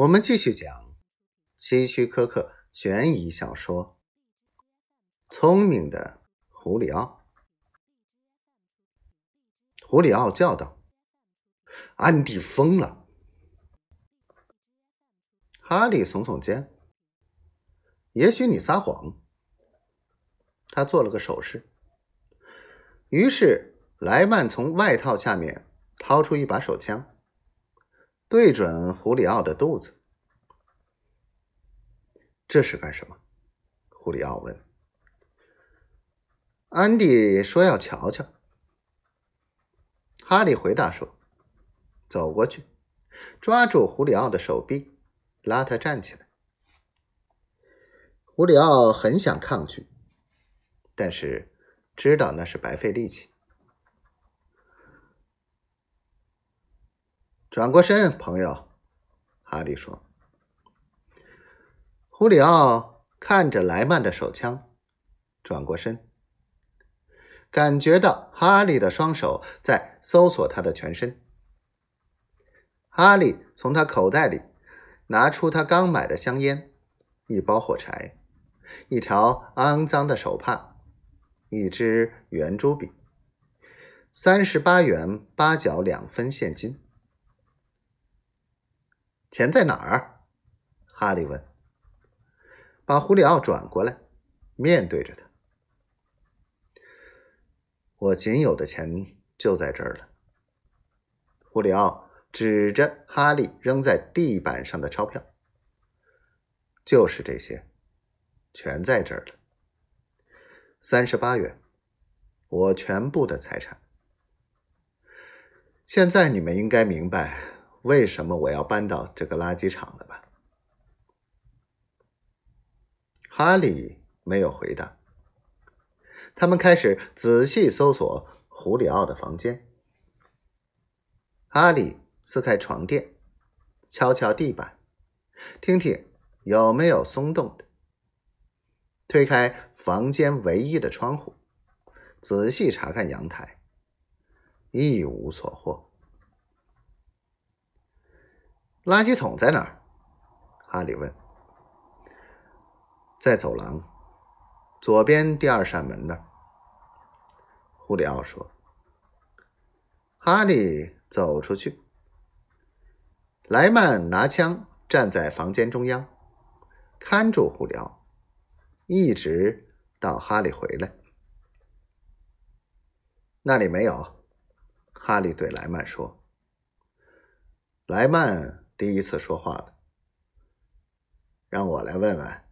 我们继续讲希区柯克悬疑小说《聪明的胡里奥》。胡里奥叫道：“安迪疯了！”哈利耸耸肩：“也许你撒谎。”他做了个手势。于是莱曼从外套下面掏出一把手枪。对准胡里奥的肚子，这是干什么？胡里奥问。安迪说要瞧瞧。哈利回答说：“走过去，抓住胡里奥的手臂，拉他站起来。”胡里奥很想抗拒，但是知道那是白费力气。转过身，朋友，哈利说。胡里奥看着莱曼的手枪，转过身，感觉到哈利的双手在搜索他的全身。哈利从他口袋里拿出他刚买的香烟、一包火柴、一条肮脏的手帕、一支圆珠笔、三十八元八角两分现金。钱在哪儿？哈利问。把胡里奥转过来，面对着他。我仅有的钱就在这儿了。胡里奥指着哈利扔在地板上的钞票。就是这些，全在这儿了。三十八元，我全部的财产。现在你们应该明白。为什么我要搬到这个垃圾场了吧？哈利没有回答。他们开始仔细搜索胡里奥的房间。哈利撕开床垫，敲敲地板，听听有没有松动的。推开房间唯一的窗户，仔细查看阳台，一无所获。垃圾桶在哪儿？哈利问。在走廊左边第二扇门那儿。胡里奥说。哈利走出去。莱曼拿枪站在房间中央，看住胡里奥，一直到哈利回来。那里没有。哈利对莱曼说。莱曼。第一次说话了，让我来问问。